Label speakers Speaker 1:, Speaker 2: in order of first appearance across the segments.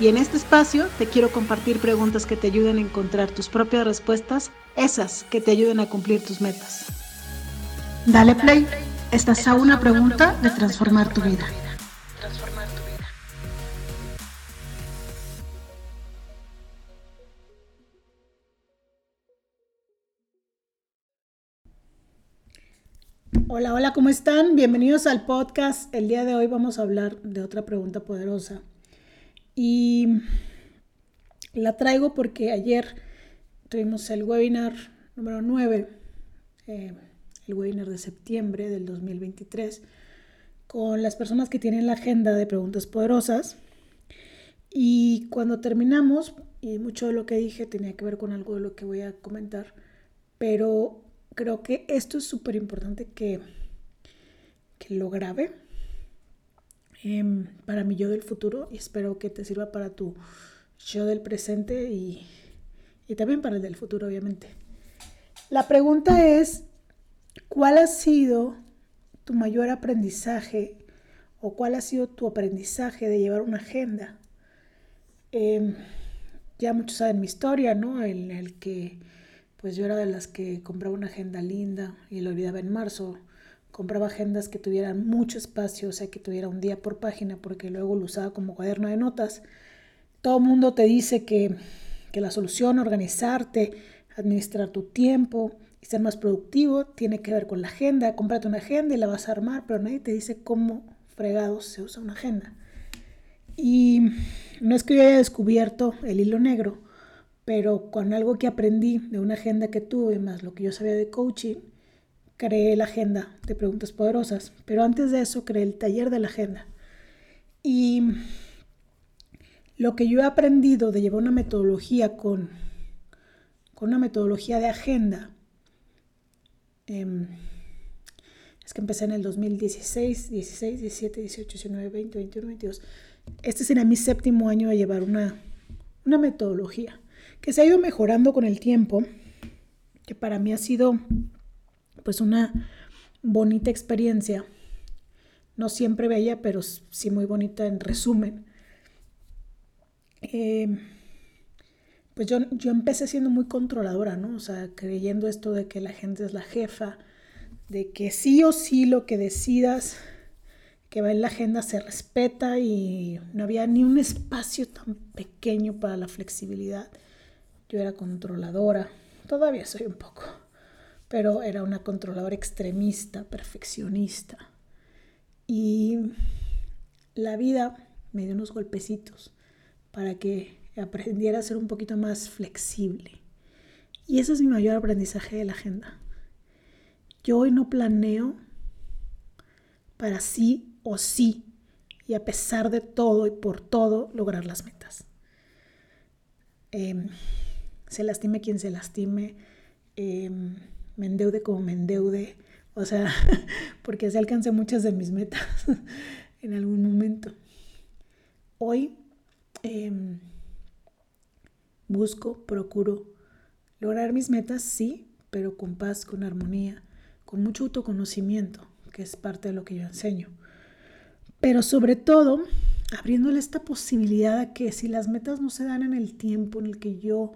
Speaker 1: Y en este espacio te quiero compartir preguntas que te ayuden a encontrar tus propias respuestas, esas que te ayuden a cumplir tus metas. Dale play, estás a una pregunta de transformar tu vida. Hola, hola, ¿cómo están? Bienvenidos al podcast. El día de hoy vamos a hablar de otra pregunta poderosa y la traigo porque ayer tuvimos el webinar número 9, eh, el webinar de septiembre del 2023, con las personas que tienen la agenda de preguntas poderosas. Y cuando terminamos, y mucho de lo que dije tenía que ver con algo de lo que voy a comentar, pero creo que esto es súper importante que, que lo grabe Em, para mi yo del futuro y espero que te sirva para tu yo del presente y, y también para el del futuro, obviamente. La pregunta es, ¿cuál ha sido tu mayor aprendizaje o cuál ha sido tu aprendizaje de llevar una agenda? Em, ya muchos saben mi historia, ¿no? En el que pues yo era de las que compraba una agenda linda y la olvidaba en marzo compraba agendas que tuvieran mucho espacio, o sea, que tuviera un día por página, porque luego lo usaba como cuaderno de notas. Todo el mundo te dice que, que la solución, organizarte, administrar tu tiempo y ser más productivo, tiene que ver con la agenda. Cómprate una agenda y la vas a armar, pero nadie te dice cómo fregados se usa una agenda. Y no es que yo haya descubierto el hilo negro, pero con algo que aprendí de una agenda que tuve, más lo que yo sabía de coaching, creé la agenda de preguntas poderosas, pero antes de eso creé el taller de la agenda. Y lo que yo he aprendido de llevar una metodología con, con una metodología de agenda, em, es que empecé en el 2016, 16, 17, 18, 19, 20, 21, 22. Este será mi séptimo año de llevar una, una metodología que se ha ido mejorando con el tiempo, que para mí ha sido pues una bonita experiencia. No siempre bella, pero sí muy bonita en resumen. Em, pues yo, yo empecé siendo muy controladora, ¿no? O sea, creyendo esto de que la gente es la jefa, de que sí o sí lo que decidas que va en la agenda se respeta y no había ni un espacio tan pequeño para la flexibilidad. Yo era controladora, todavía soy un poco pero era una controladora extremista, perfeccionista. Y la vida me dio unos golpecitos para que aprendiera a ser un poquito más flexible. Y ese es mi mayor aprendizaje de la agenda. Yo hoy no planeo para sí o sí y a pesar de todo y por todo lograr las metas. Em, se lastime quien se lastime. Em, me endeude como me endeude, o sea, porque así alcancé muchas de mis metas en algún momento. Hoy em, busco, procuro lograr mis metas, sí, pero con paz, con armonía, con mucho autoconocimiento, que es parte de lo que yo enseño. Pero sobre todo, abriéndole esta posibilidad a que si las metas no se dan en el tiempo en el que yo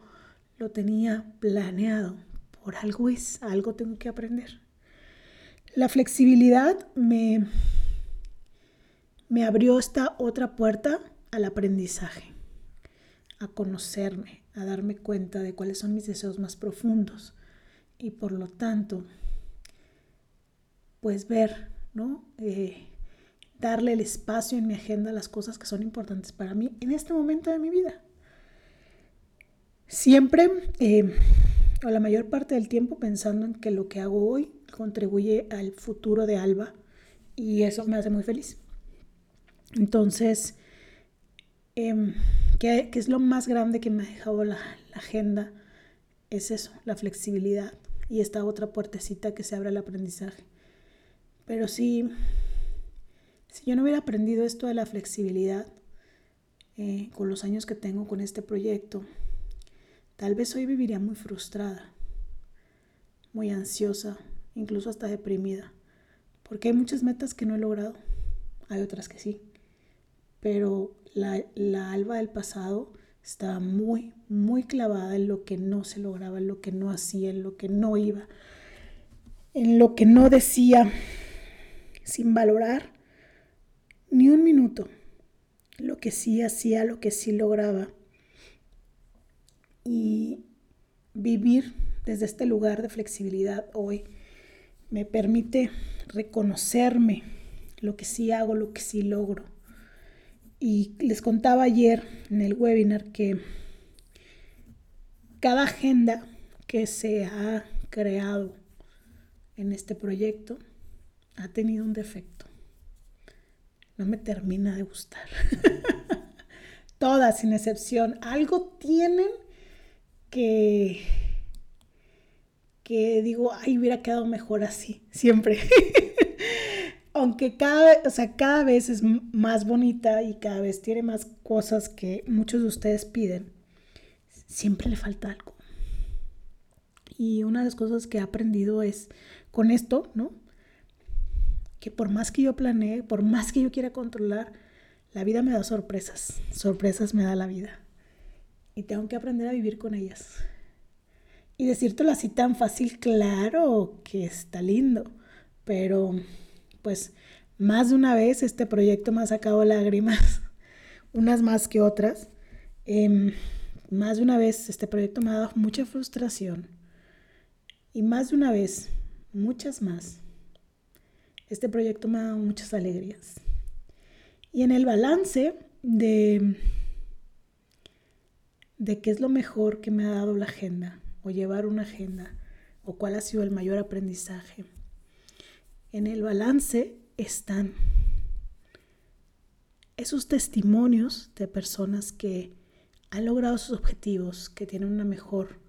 Speaker 1: lo tenía planeado, por algo es, algo tengo que aprender. La flexibilidad me, me abrió esta otra puerta al aprendizaje, a conocerme, a darme cuenta de cuáles son mis deseos más profundos y por lo tanto, pues ver, ¿no? Eh, darle el espacio en mi agenda a las cosas que son importantes para mí en este momento de mi vida. Siempre eh, o la mayor parte del tiempo pensando en que lo que hago hoy contribuye al futuro de Alba y eso me hace muy feliz. Entonces, em, ¿qué, es lo más grande que me ha dejado la, agenda es eso, la flexibilidad y esta otra puertecita que se abre al aprendizaje. Pero si, si yo no hubiera aprendido esto de la flexibilidad eh, con los años que tengo con este proyecto, tal vez hoy viviría muy frustrada, muy ansiosa, incluso hasta deprimida, porque hay muchas metas que no he logrado, hay otras que sí, pero la, alba del pasado estaba muy, muy clavada en lo que no se lograba, en lo que no hacía, en lo que no iba, en lo que no decía, sin valorar ni un minuto lo que sí hacía, lo que sí lograba. Y vivir desde este lugar de flexibilidad hoy me permite reconocerme lo que sí hago, lo que sí logro y les contaba ayer en el webinar que cada agenda que se ha creado en este proyecto ha tenido un defecto. No me termina de gustar. Todas, sin excepción. Algo tienen que, que digo, ay, hubiera quedado mejor así, siempre. aunque cada, o sea, cada vez es más bonita y cada vez tiene más cosas que muchos de ustedes piden, siempre le falta algo. Y una de las cosas que he aprendido es con esto, ¿no? Que por más que yo planee, por más que yo quiera controlar, la vida me da sorpresas. Sorpresas me da la vida. Y tengo que aprender a vivir con ellas. Y decírtelo así tan fácil, claro que está lindo, pero pues más de una vez este proyecto me ha sacado lágrimas, unas más que otras. Em, más de una vez este proyecto me ha dado mucha frustración y más de una vez, muchas más, este proyecto me ha dado muchas alegrías. Y en el balance de, de qué es lo mejor que me ha dado la agenda o llevar una agenda o cuál ha sido el mayor aprendizaje. En el balance están esos testimonios de personas que han logrado sus objetivos, que tienen una mejor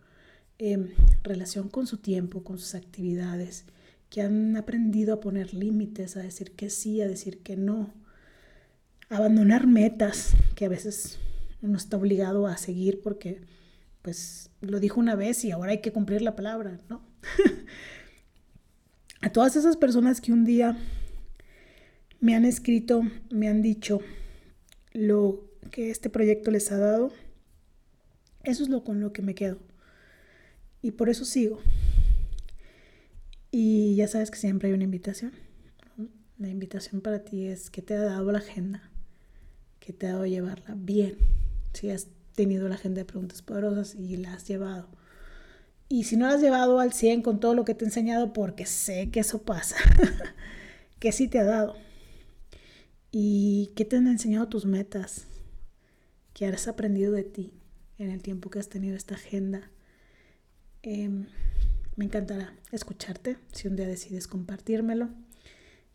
Speaker 1: em, relación con su tiempo, con sus actividades, que han aprendido a poner límites, a decir que sí, a decir que no, abandonar metas que a veces uno está obligado a seguir porque pues lo dijo una vez y ahora hay que cumplir la palabra, ¿no? a todas esas personas que un día me han escrito, me han dicho lo que este proyecto les ha dado, eso es lo con lo que me quedo. Y por eso sigo. Y ya sabes que siempre hay una invitación. La invitación para ti es que te ha dado la agenda, que te ha dado llevarla bien. Si has tenido la agenda de preguntas poderosas y la has llevado y si no lo has llevado al 100 con todo lo que te he enseñado, porque sé que eso pasa, ¿qué sí te ha dado? ¿Y qué te han enseñado tus metas? ¿Qué has aprendido de ti en el tiempo que has tenido esta agenda? Em, me encantará escucharte si un día decides compartírmelo,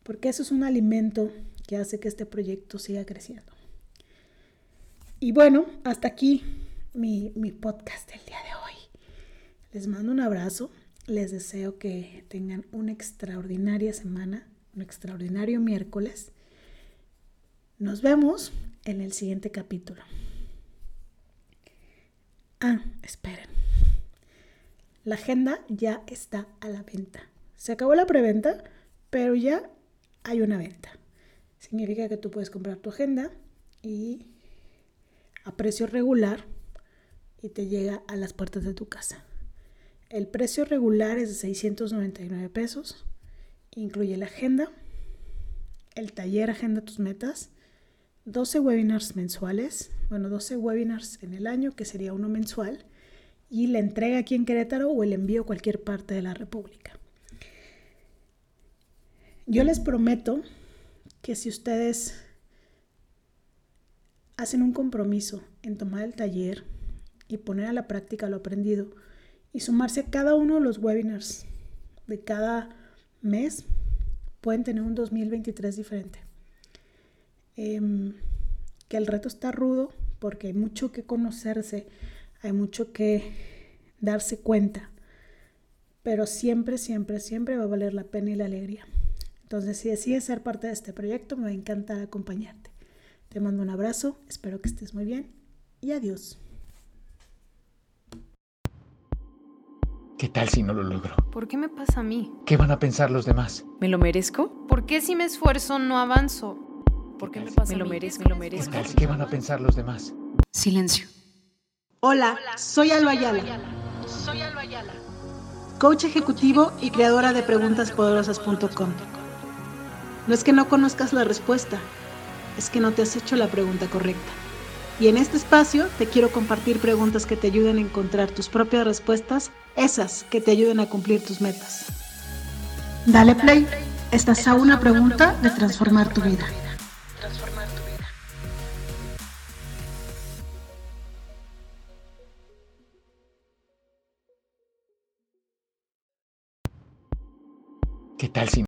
Speaker 1: porque eso es un alimento que hace que este proyecto siga creciendo. Y bueno, hasta aquí mi, mi podcast del día de hoy. Les mando un abrazo, les deseo que tengan una extraordinaria semana, un extraordinario miércoles. Nos vemos en el siguiente capítulo. Ah, esperen. La agenda ya está a la venta. Se acabó la preventa, pero ya hay una venta. Significa que tú puedes comprar tu agenda y a precio regular y te llega a las puertas de tu casa. El precio regular es de 699 pesos. Incluye la agenda, el taller Agenda tus metas, 12 webinars mensuales, bueno, 12 webinars en el año, que sería uno mensual, y la entrega aquí en Querétaro o el envío a cualquier parte de la República. Yo les prometo que si ustedes hacen un compromiso en tomar el taller y poner a la práctica lo aprendido, y sumarse a cada uno de los webinars de cada mes, pueden tener un 2023 diferente. Em, que el reto está rudo porque hay mucho que conocerse, hay mucho que darse cuenta. Pero siempre, siempre, siempre va a valer la pena y la alegría. Entonces, si decides ser parte de este proyecto, me encanta acompañarte. Te mando un abrazo, espero que estés muy bien y adiós.
Speaker 2: ¿Qué tal si no lo logro?
Speaker 3: ¿Por qué me pasa a mí?
Speaker 2: ¿Qué van a pensar los demás?
Speaker 3: ¿Me lo merezco? ¿Por qué si me esfuerzo no avanzo? ¿Por qué me pasa ¿Me lo merezco? ¿Me lo merezco?
Speaker 2: ¿Qué, tal, ¿Qué van a pensar los demás?
Speaker 3: Silencio.
Speaker 1: Hola, soy Alba Ayala.
Speaker 3: Soy Alba Ayala.
Speaker 1: Coach ejecutivo y creadora de preguntaspoderosas.com. No es que no conozcas la respuesta, es que no te has hecho la pregunta correcta. Y en este espacio te quiero compartir preguntas que te ayuden a encontrar tus propias respuestas, esas que te ayuden a cumplir tus metas. Dale play, estás a una pregunta de transformar tu vida.
Speaker 2: ¿Qué tal si